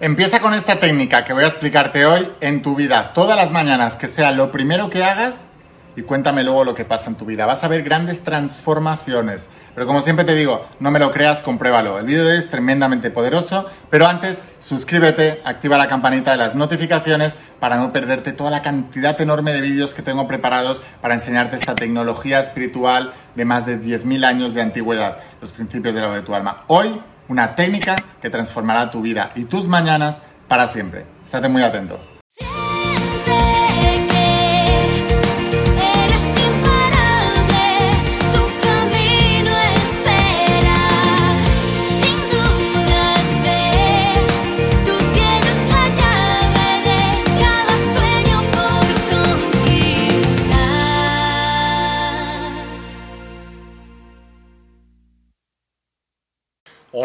Empieza con esta técnica que voy a explicarte hoy en tu vida, todas las mañanas, que sea lo primero que hagas y cuéntame luego lo que pasa en tu vida. Vas a ver grandes transformaciones. Pero como siempre te digo, no me lo creas, compruébalo. El vídeo de hoy es tremendamente poderoso, pero antes suscríbete, activa la campanita de las notificaciones para no perderte toda la cantidad enorme de vídeos que tengo preparados para enseñarte esta tecnología espiritual de más de 10.000 años de antigüedad, los principios de lo de tu alma. Hoy una técnica que transformará tu vida y tus mañanas para siempre. Estate muy atento.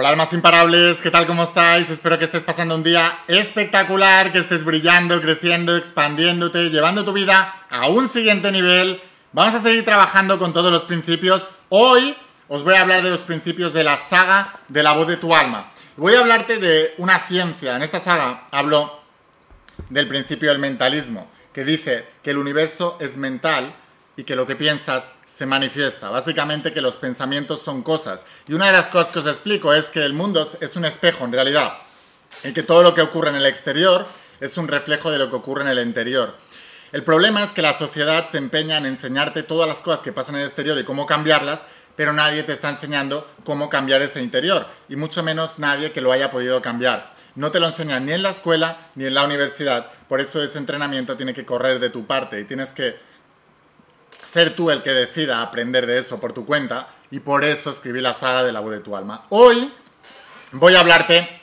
Almas imparables, ¿qué tal? ¿Cómo estáis? Espero que estés pasando un día espectacular, que estés brillando, creciendo, expandiéndote, llevando tu vida a un siguiente nivel. Vamos a seguir trabajando con todos los principios. Hoy os voy a hablar de los principios de la saga de la voz de tu alma. Voy a hablarte de una ciencia. En esta saga hablo del principio del mentalismo, que dice que el universo es mental y que lo que piensas se manifiesta. Básicamente que los pensamientos son cosas. Y una de las cosas que os explico es que el mundo es un espejo en realidad. Y que todo lo que ocurre en el exterior es un reflejo de lo que ocurre en el interior. El problema es que la sociedad se empeña en enseñarte todas las cosas que pasan en el exterior y cómo cambiarlas, pero nadie te está enseñando cómo cambiar ese interior. Y mucho menos nadie que lo haya podido cambiar. No te lo enseñan ni en la escuela ni en la universidad. Por eso ese entrenamiento tiene que correr de tu parte y tienes que ser tú el que decida aprender de eso por tu cuenta y por eso escribí la saga de la voz de tu alma. Hoy voy a hablarte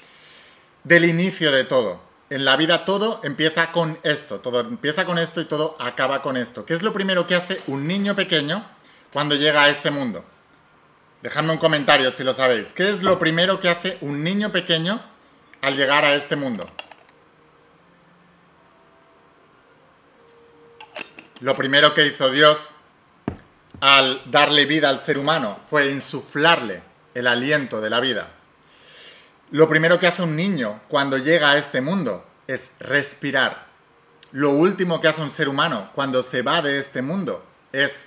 del inicio de todo. En la vida todo empieza con esto, todo empieza con esto y todo acaba con esto. ¿Qué es lo primero que hace un niño pequeño cuando llega a este mundo? Dejadme un comentario si lo sabéis. ¿Qué es lo primero que hace un niño pequeño al llegar a este mundo? Lo primero que hizo Dios al darle vida al ser humano fue insuflarle el aliento de la vida. Lo primero que hace un niño cuando llega a este mundo es respirar. Lo último que hace un ser humano cuando se va de este mundo es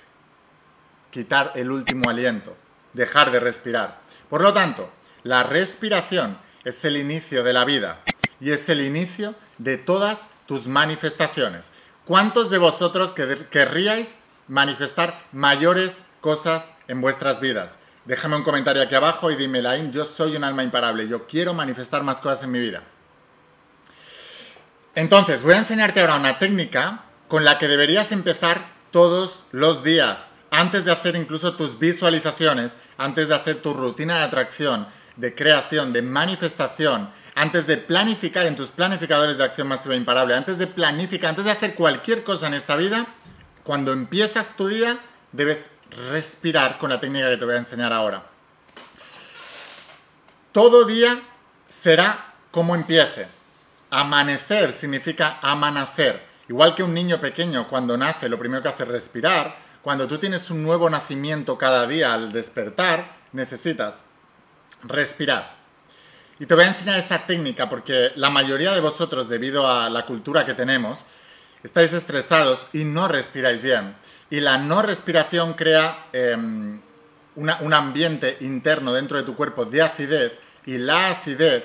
quitar el último aliento, dejar de respirar. Por lo tanto, la respiración es el inicio de la vida y es el inicio de todas tus manifestaciones. ¿Cuántos de vosotros querríais manifestar mayores cosas en vuestras vidas. Déjame un comentario aquí abajo y dime, Lain, yo soy un alma imparable, yo quiero manifestar más cosas en mi vida. Entonces, voy a enseñarte ahora una técnica con la que deberías empezar todos los días, antes de hacer incluso tus visualizaciones, antes de hacer tu rutina de atracción, de creación, de manifestación, antes de planificar en tus planificadores de acción masiva imparable, antes de planificar, antes de hacer cualquier cosa en esta vida, cuando empiezas tu día, debes respirar con la técnica que te voy a enseñar ahora. Todo día será como empiece. Amanecer significa amanecer. Igual que un niño pequeño cuando nace, lo primero que hace es respirar. Cuando tú tienes un nuevo nacimiento cada día al despertar, necesitas respirar. Y te voy a enseñar esa técnica porque la mayoría de vosotros, debido a la cultura que tenemos, estáis estresados y no respiráis bien. Y la no respiración crea em, un ambiente interno dentro de tu cuerpo de acidez y la acidez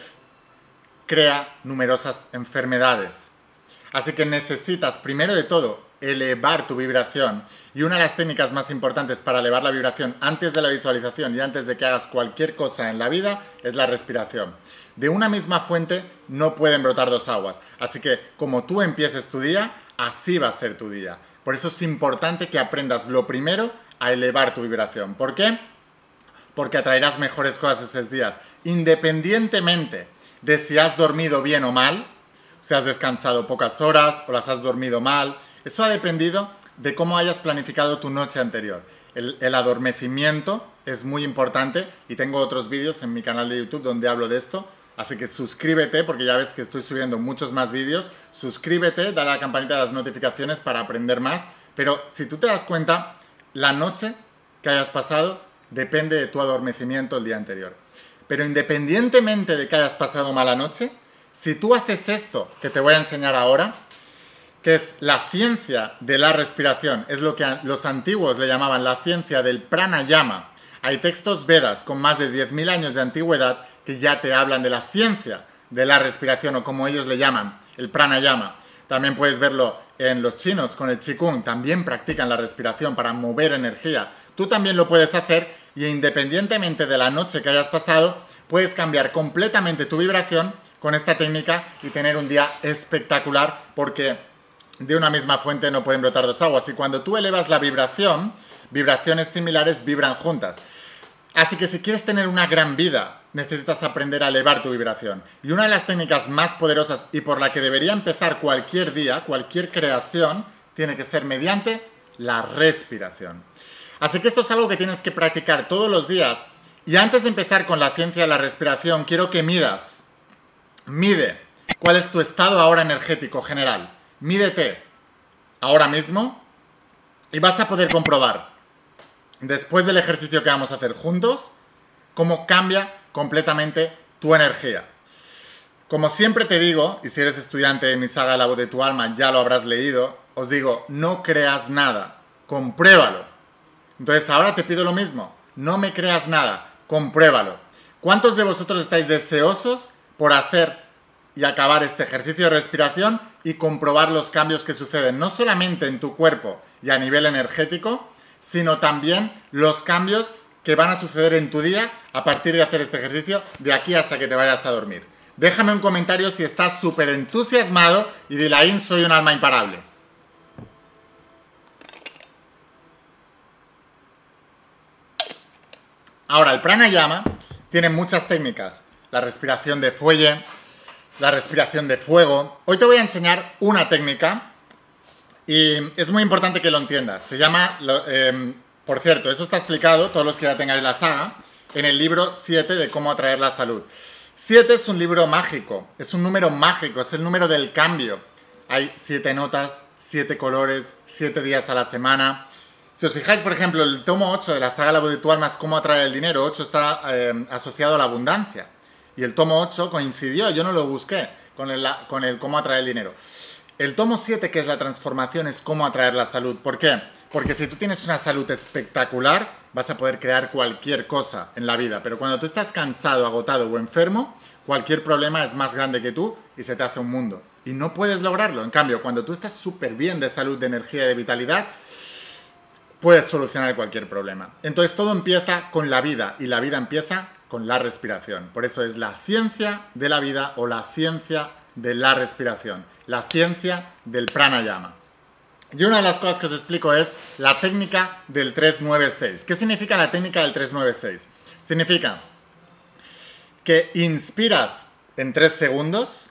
crea numerosas enfermedades. Así que necesitas, primero de todo, elevar tu vibración. Y una de las técnicas más importantes para elevar la vibración antes de la visualización y antes de que hagas cualquier cosa en la vida es la respiración. De una misma fuente no pueden brotar dos aguas. Así que como tú empieces tu día, así va a ser tu día. Por eso es importante que aprendas lo primero a elevar tu vibración. ¿Por qué? Porque atraerás mejores cosas esos días, independientemente de si has dormido bien o mal, si has descansado pocas horas o las has dormido mal. Eso ha dependido de cómo hayas planificado tu noche anterior. El, adormecimiento es muy importante y tengo otros vídeos en mi canal de YouTube donde hablo de esto. Así que suscríbete porque ya ves que estoy subiendo muchos más vídeos. Suscríbete, dale a la campanita de las notificaciones para aprender más. Pero si tú te das cuenta, la noche que hayas pasado depende de tu adormecimiento el día anterior. Pero independientemente de que hayas pasado mala noche, Si tú haces esto que te voy a enseñar ahora, que es la ciencia de la respiración, es lo que los antiguos le llamaban la ciencia del pranayama. Hay textos Vedas con más de 10.000 años de antigüedad que ya te hablan de la ciencia de la respiración o como ellos le llaman, el pranayama. También puedes verlo en los chinos con el Qigong, también practican la respiración para mover energía. Tú también lo puedes hacer y independientemente de la noche que hayas pasado, puedes cambiar completamente tu vibración con esta técnica y tener un día espectacular porque de una misma fuente no pueden brotar dos aguas y cuando tú elevas la vibración, vibraciones similares vibran juntas. Así que si quieres tener una gran vida, necesitas aprender a elevar tu vibración. Y una de las técnicas más poderosas y por la que debería empezar cualquier día, cualquier creación, tiene que ser mediante la respiración. Así que esto es algo que tienes que practicar todos los días. Y antes de empezar con la ciencia de la respiración, quiero que midas, mide cuál es tu estado ahora energético general. Mídete ahora mismo y vas a poder comprobar, después del ejercicio que vamos a hacer juntos, cómo cambia completamente tu energía. Como siempre te digo, y si eres estudiante de mi saga La voz de tu alma ya lo habrás leído, os digo, no creas nada, compruébalo. Entonces ahora te pido lo mismo, no me creas nada, compruébalo. ¿Cuántos de vosotros estáis deseosos por hacer y acabar este ejercicio de respiración y comprobar los cambios que suceden no solamente en tu cuerpo y a nivel energético, sino también los cambios que van a suceder en tu día a partir de hacer este ejercicio de aquí hasta que te vayas a dormir. Déjame un comentario si estás súper entusiasmado y dile ahí soy un alma imparable. Ahora, el pranayama tiene muchas técnicas. La respiración de fuelle, la respiración de fuego. Hoy te voy a enseñar una técnica y es muy importante que lo entiendas. Se llama em, por cierto, eso está explicado, todos los que ya tengáis la saga, en el libro 7 de cómo atraer la salud. 7 es un libro mágico, es un número mágico, es el número del cambio. Hay 7 notas, 7 colores, 7 días a la semana. Si os fijáis, por ejemplo, el tomo 8 de la saga La voz de tu alma es cómo atraer el dinero, 8 está eh, asociado a la abundancia. Y el tomo 8 coincidió, yo no lo busqué, con el, con el cómo atraer el dinero. El tomo 7, que es la transformación, es cómo atraer la salud. ¿Por qué? Porque si tú tienes una salud espectacular, vas a poder crear cualquier cosa en la vida. Pero cuando tú estás cansado, agotado o enfermo, cualquier problema es más grande que tú y se te hace un mundo. Y no puedes lograrlo. En cambio, cuando tú estás súper bien de salud, de energía y de vitalidad, puedes solucionar cualquier problema. Entonces todo empieza con la vida y la vida empieza con la respiración. Por eso es la ciencia de la vida o la ciencia de la respiración, la ciencia del pranayama. Y una de las cosas que os explico es la técnica del 396. ¿Qué significa la técnica del 396? Significa que inspiras en 3 segundos,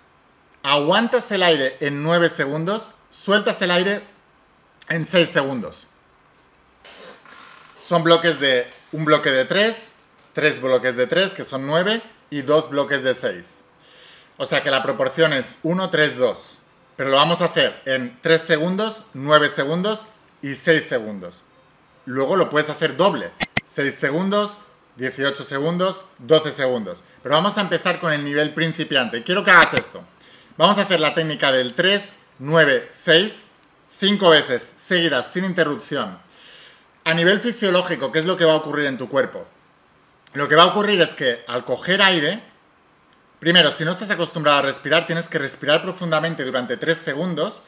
aguantas el aire en 9 segundos, sueltas el aire en 6 segundos. Son bloques de un bloque de 3, 3 bloques de 3, que son 9, y 2 bloques de 6. O sea que la proporción es 1, 3, 2. Pero lo vamos a hacer en 3 segundos, 9 segundos y 6 segundos. Luego lo puedes hacer doble. 6 segundos, 18 segundos, 12 segundos. Pero vamos a empezar con el nivel principiante. Quiero que hagas esto. Vamos a hacer la técnica del 3, 9, 6, 5 veces seguidas sin interrupción. A nivel fisiológico, ¿qué es lo que va a ocurrir en tu cuerpo? Lo que va a ocurrir es que al coger aire, Primero, si no estás acostumbrado a respirar, tienes que respirar profundamente durante 3 segundos.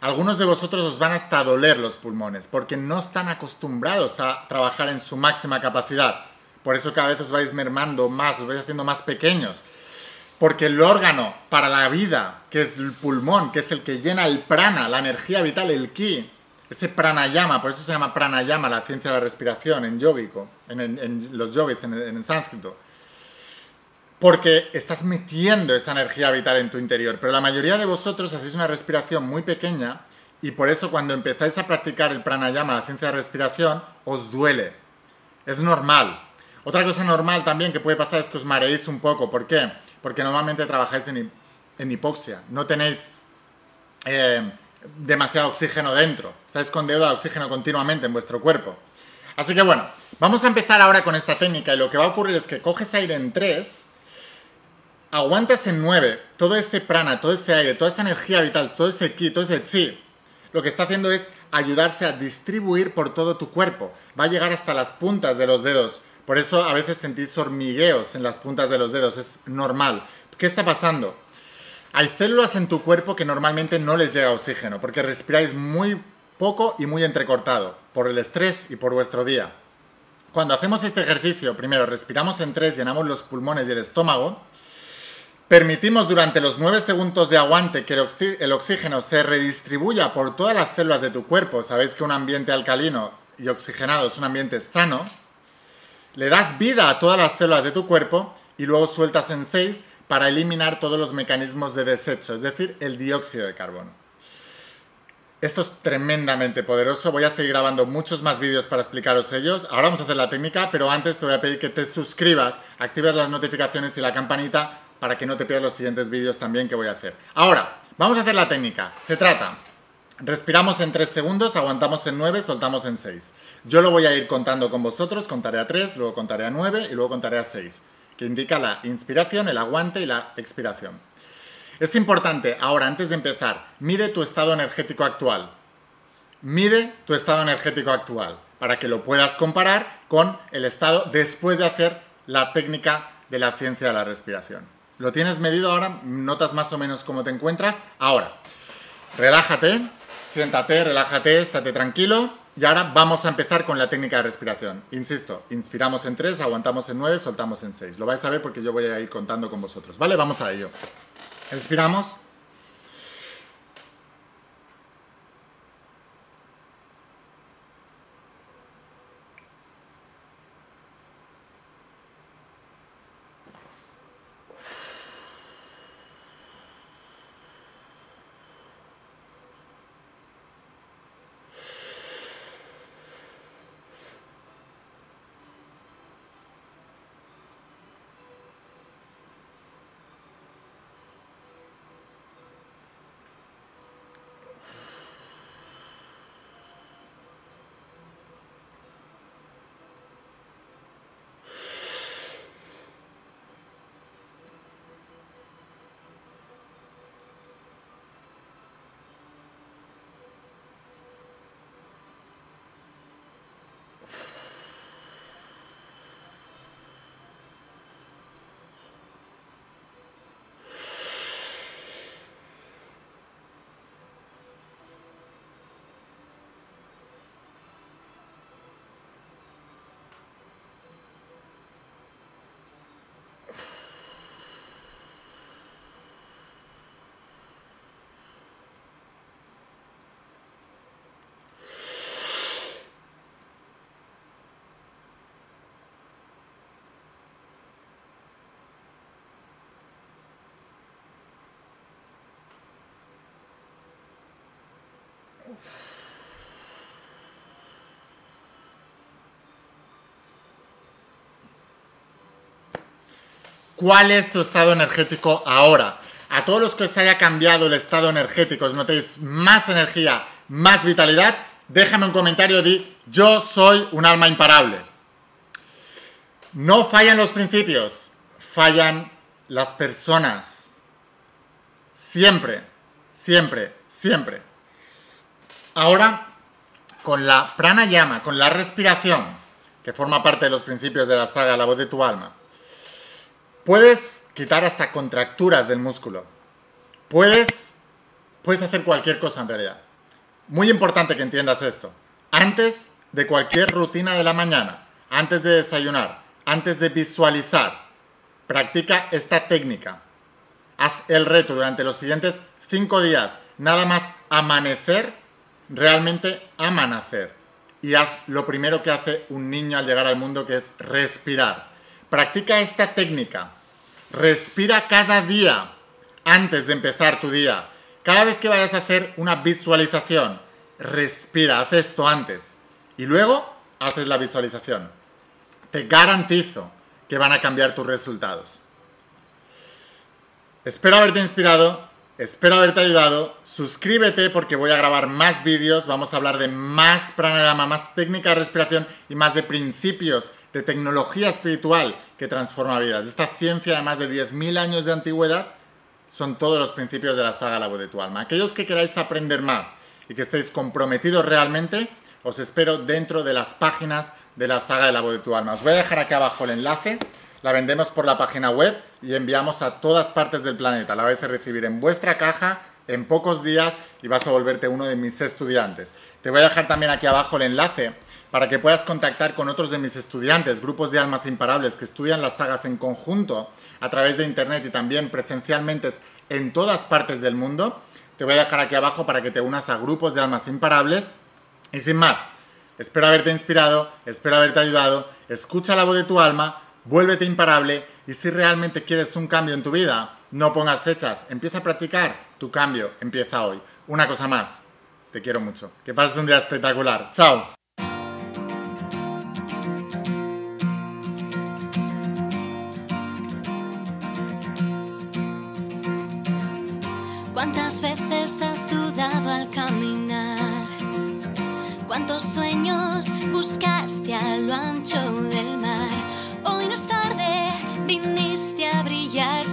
Algunos de vosotros os van hasta doler los pulmones porque no están acostumbrados a trabajar en su máxima capacidad. Por eso cada vez os vais mermando más, os vais haciendo más pequeños. Porque el órgano para la vida, que es el pulmón, que es el que llena el prana, la energía vital, el ki, ese pranayama, por eso se llama pranayama, la ciencia de la respiración en yogico, en, los yogis, en, en sánscrito porque estás metiendo esa energía vital en tu interior. Pero la mayoría de vosotros hacéis una respiración muy pequeña y por eso cuando empezáis a practicar el pranayama, la ciencia de respiración, os duele. Es normal. Otra cosa normal también que puede pasar es que os mareéis un poco. ¿Por qué? Porque normalmente trabajáis en, hipoxia. No tenéis eh, demasiado oxígeno dentro. Estáis con deuda de oxígeno continuamente en vuestro cuerpo. Así que bueno, vamos a empezar ahora con esta técnica y lo que va a ocurrir es que coges aire en 3 Aguantas en 9, todo ese prana, todo ese aire, toda esa energía vital, todo ese ki, todo ese chi, lo que está haciendo es ayudarse a distribuir por todo tu cuerpo. Va a llegar hasta las puntas de los dedos. Por eso a veces sentís hormigueos en las puntas de los dedos, es normal. ¿Qué está pasando? Hay células en tu cuerpo que normalmente no les llega oxígeno, porque respiráis muy poco y muy entrecortado, por el estrés y por vuestro día. Cuando hacemos este ejercicio, primero respiramos en tres, llenamos los pulmones y el estómago, permitimos durante los 9 segundos de aguante que el oxígeno se redistribuya por todas las células de tu cuerpo, sabéis que un ambiente alcalino y oxigenado es un ambiente sano, le das vida a todas las células de tu cuerpo y luego sueltas en 6 para eliminar todos los mecanismos de desecho, es decir, el dióxido de carbono. Esto es tremendamente poderoso. Voy a seguir grabando muchos más vídeos para explicaros ellos. Ahora vamos a hacer la técnica, pero antes te voy a pedir que te suscribas, actives las notificaciones y la campanita para que no te pierdas los siguientes vídeos también que voy a hacer. Ahora, vamos a hacer la técnica. Se trata, respiramos en 3 segundos, aguantamos en 9, soltamos en 6. Yo lo voy a ir contando con vosotros, contaré a 3, luego contaré a 9 y luego contaré a 6, que indica la inspiración, el aguante y la expiración. Es importante, ahora, antes de empezar, mide tu estado energético actual. Mide tu estado energético actual para que lo puedas comparar con el estado después de hacer la técnica de la ciencia de la respiración. ¿Lo tienes medido ahora? ¿Notas más o menos cómo te encuentras? Ahora, relájate, siéntate, relájate, estate tranquilo. Y ahora vamos a empezar con la técnica de respiración. Insisto, inspiramos en 3, aguantamos en 9, soltamos en 6. Lo vais a ver porque yo voy a ir contando con vosotros. ¿Vale? Vamos a ello. Respiramos. ¿Cuál es tu estado energético ahora? A todos los que os haya cambiado el estado energético, os notéis más energía, más vitalidad, déjame un comentario di yo soy un alma imparable. No fallan los principios, fallan las personas. Siempre, siempre, siempre. Ahora, con la pranayama, con la respiración, que forma parte de los principios de la saga La voz de tu alma, puedes quitar hasta contracturas del músculo. Puedes, puedes hacer cualquier cosa en realidad. Muy importante que entiendas esto. Antes de cualquier rutina de la mañana, antes de desayunar, antes de visualizar, practica esta técnica. Haz el reto durante los siguientes cinco días, nada más amanecer realmente ama nacer y haz lo primero que hace un niño al llegar al mundo, que es respirar. Practica esta técnica. Respira cada día antes de empezar tu día. Cada vez que vayas a hacer una visualización, respira, haz esto antes. Y luego haces la visualización. Te garantizo que van a cambiar tus resultados. Espero haberte inspirado Espero haberte ayudado. Suscríbete porque voy a grabar más vídeos. Vamos a hablar de más pranayama, más técnica de respiración y más de principios de tecnología espiritual que transforma vidas. Esta ciencia de más de 10.000 años de antigüedad son todos los principios de la saga La voz de tu alma. Aquellos que queráis aprender más y que estéis comprometidos realmente, os espero dentro de las páginas de la saga de la voz de tu alma. Os voy a dejar aquí abajo el enlace la vendemos por la página web y enviamos a todas partes del planeta. La vais a recibir en vuestra caja en pocos días y vas a volverte uno de mis estudiantes. Te voy a dejar también aquí abajo el enlace para que puedas contactar con otros de mis estudiantes, grupos de almas imparables que estudian las sagas en conjunto a través de internet y también presencialmente en todas partes del mundo. Te voy a dejar aquí abajo para que te unas a grupos de almas imparables. Y sin más, espero haberte inspirado, espero haberte ayudado. Escucha la voz de tu alma vuélvete imparable y si realmente quieres un cambio en tu vida, no pongas fechas, empieza a practicar, tu cambio empieza hoy. Una cosa más, te quiero mucho, que pases un día espectacular, chao. ¿Cuántas veces has dudado al caminar? ¿Cuántos sueños buscaste a lo ancho del mar? Hoy no es tarde, viniste a brillar